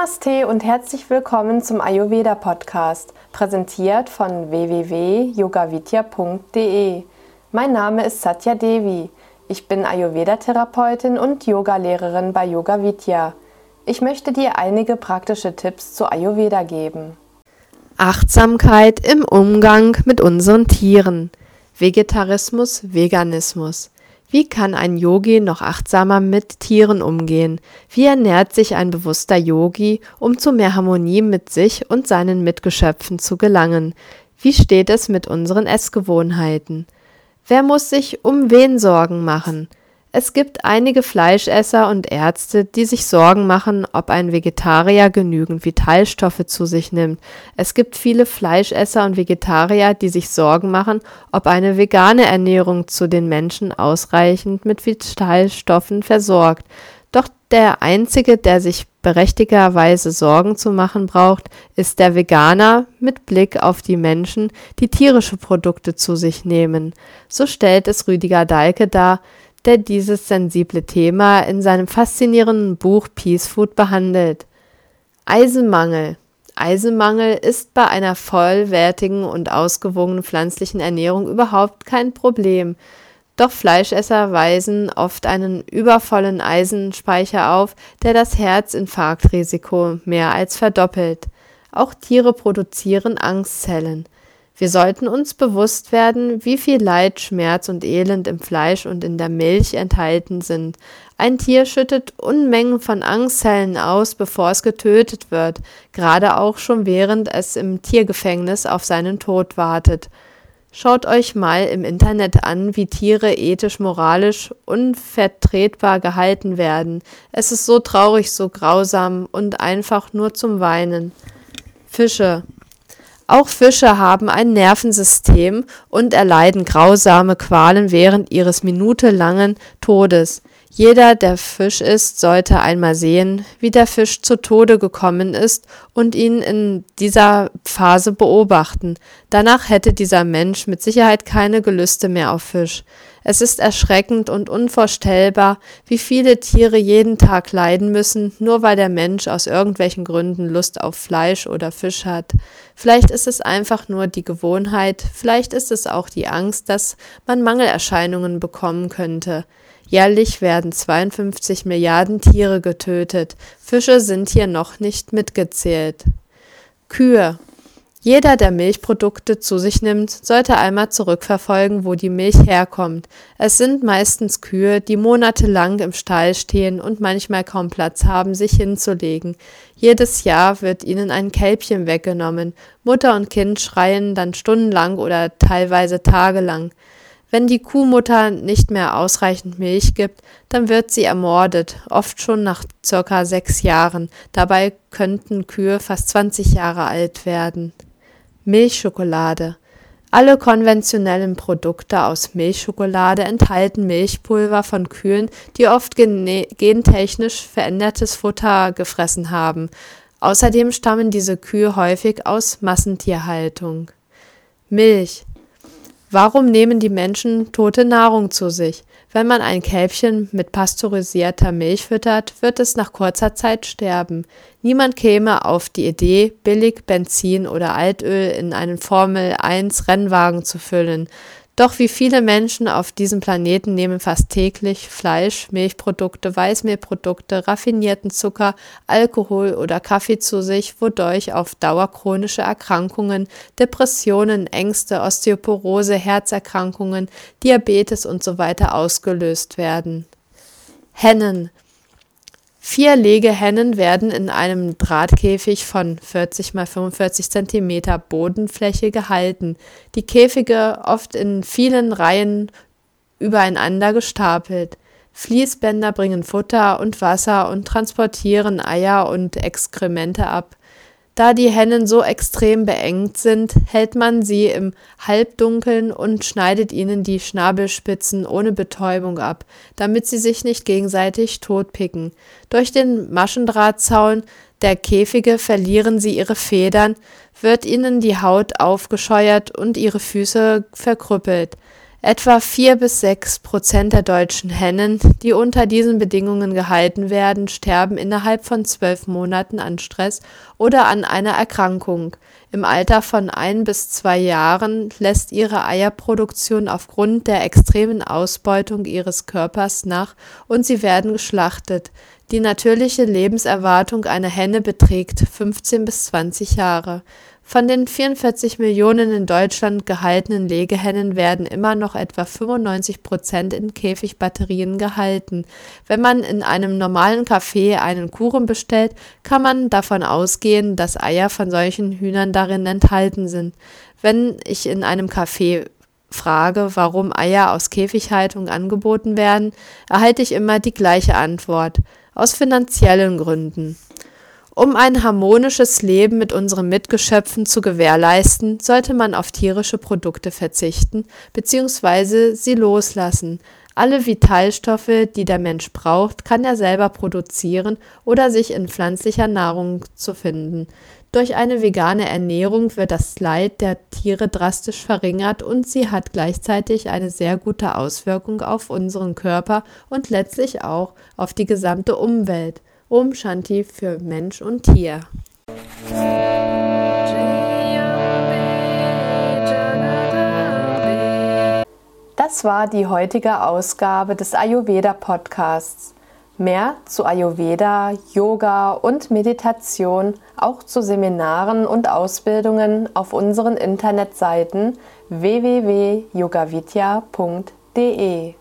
Namaste und herzlich willkommen zum Ayurveda Podcast, präsentiert von www.yogavidya.de. Mein Name ist Satya Devi. Ich bin Ayurveda-Therapeutin und Yogalehrerin bei Yoga Vidya. Ich möchte dir einige praktische Tipps zu Ayurveda geben. Achtsamkeit im Umgang mit unseren Tieren. Vegetarismus, Veganismus. Wie kann ein Yogi noch achtsamer mit Tieren umgehen? Wie ernährt sich ein bewusster Yogi, um zu mehr Harmonie mit sich und seinen Mitgeschöpfen zu gelangen? Wie steht es mit unseren Essgewohnheiten? Wer muss sich um wen Sorgen machen? Es gibt einige Fleischesser und Ärzte, die sich Sorgen machen, ob ein Vegetarier genügend Vitalstoffe zu sich nimmt. Es gibt viele Fleischesser und Vegetarier, die sich Sorgen machen, ob eine vegane Ernährung zu den Menschen ausreichend mit Vitalstoffen versorgt. Doch der einzige, der sich berechtigterweise Sorgen zu machen braucht, ist der Veganer mit Blick auf die Menschen, die tierische Produkte zu sich nehmen. So stellt es Rüdiger Dahlke dar, der dieses sensible Thema in seinem faszinierenden Buch Peace Food behandelt. Eisenmangel. Eisenmangel ist bei einer vollwertigen und ausgewogenen pflanzlichen Ernährung überhaupt kein Problem. Doch Fleischesser weisen oft einen übervollen Eisenspeicher auf, der das Herzinfarktrisiko mehr als verdoppelt. Auch Tiere produzieren Angstzellen. Wir sollten uns bewusst werden, wie viel Leid, Schmerz und Elend im Fleisch und in der Milch enthalten sind. Ein Tier schüttet Unmengen von Angstzellen aus, bevor es getötet wird, gerade auch schon während es im Tiergefängnis auf seinen Tod wartet. Schaut euch mal im Internet an, wie Tiere ethisch, moralisch unvertretbar gehalten werden. Es ist so traurig, so grausam und einfach nur zum Weinen. Fische. Auch Fische haben ein Nervensystem und erleiden grausame Qualen während ihres minutelangen Todes. Jeder, der Fisch isst, sollte einmal sehen, wie der Fisch zu Tode gekommen ist und ihn in dieser Phase beobachten. Danach hätte dieser Mensch mit Sicherheit keine Gelüste mehr auf Fisch. Es ist erschreckend und unvorstellbar, wie viele Tiere jeden Tag leiden müssen, nur weil der Mensch aus irgendwelchen Gründen Lust auf Fleisch oder Fisch hat. Vielleicht ist es einfach nur die Gewohnheit, vielleicht ist es auch die Angst, dass man Mangelerscheinungen bekommen könnte. Jährlich werden 52 Milliarden Tiere getötet. Fische sind hier noch nicht mitgezählt. Kühe jeder, der Milchprodukte zu sich nimmt, sollte einmal zurückverfolgen, wo die Milch herkommt. Es sind meistens Kühe, die monatelang im Stall stehen und manchmal kaum Platz haben, sich hinzulegen. Jedes Jahr wird ihnen ein Kälbchen weggenommen. Mutter und Kind schreien dann stundenlang oder teilweise tagelang. Wenn die Kuhmutter nicht mehr ausreichend Milch gibt, dann wird sie ermordet, oft schon nach circa sechs Jahren. Dabei könnten Kühe fast 20 Jahre alt werden. Milchschokolade. Alle konventionellen Produkte aus Milchschokolade enthalten Milchpulver von Kühen, die oft gentechnisch verändertes Futter gefressen haben. Außerdem stammen diese Kühe häufig aus Massentierhaltung. Milch. Warum nehmen die Menschen tote Nahrung zu sich? Wenn man ein Kälbchen mit pasteurisierter Milch füttert, wird es nach kurzer Zeit sterben. Niemand käme auf die Idee, billig Benzin oder Altöl in einen Formel 1 Rennwagen zu füllen. Doch wie viele Menschen auf diesem Planeten nehmen fast täglich Fleisch, Milchprodukte, Weißmehlprodukte, raffinierten Zucker, Alkohol oder Kaffee zu sich, wodurch auf Dauer chronische Erkrankungen, Depressionen, Ängste, Osteoporose, Herzerkrankungen, Diabetes usw. So ausgelöst werden. Hennen Vier Legehennen werden in einem Drahtkäfig von 40 mal 45 cm Bodenfläche gehalten, die Käfige oft in vielen Reihen übereinander gestapelt. Fließbänder bringen Futter und Wasser und transportieren Eier und Exkremente ab. Da die Hennen so extrem beengt sind, hält man sie im Halbdunkeln und schneidet ihnen die Schnabelspitzen ohne Betäubung ab, damit sie sich nicht gegenseitig totpicken. Durch den Maschendrahtzaun der Käfige verlieren sie ihre Federn, wird ihnen die Haut aufgescheuert und ihre Füße verkrüppelt. Etwa vier bis sechs Prozent der deutschen Hennen, die unter diesen Bedingungen gehalten werden, sterben innerhalb von zwölf Monaten an Stress oder an einer Erkrankung. Im Alter von ein bis zwei Jahren lässt ihre Eierproduktion aufgrund der extremen Ausbeutung ihres Körpers nach und sie werden geschlachtet. Die natürliche Lebenserwartung einer Henne beträgt 15 bis 20 Jahre. Von den 44 Millionen in Deutschland gehaltenen Legehennen werden immer noch etwa 95 Prozent in Käfigbatterien gehalten. Wenn man in einem normalen Café einen Kuchen bestellt, kann man davon ausgehen, dass Eier von solchen Hühnern darin enthalten sind. Wenn ich in einem Café frage, warum Eier aus Käfighaltung angeboten werden, erhalte ich immer die gleiche Antwort. Aus finanziellen Gründen. Um ein harmonisches Leben mit unseren Mitgeschöpfen zu gewährleisten, sollte man auf tierische Produkte verzichten bzw. sie loslassen. Alle Vitalstoffe, die der Mensch braucht, kann er selber produzieren oder sich in pflanzlicher Nahrung zu finden. Durch eine vegane Ernährung wird das Leid der Tiere drastisch verringert und sie hat gleichzeitig eine sehr gute Auswirkung auf unseren Körper und letztlich auch auf die gesamte Umwelt. Om Shanti für Mensch und Tier. Das war die heutige Ausgabe des Ayurveda Podcasts. Mehr zu Ayurveda, Yoga und Meditation, auch zu Seminaren und Ausbildungen auf unseren Internetseiten www.yogavidya.de.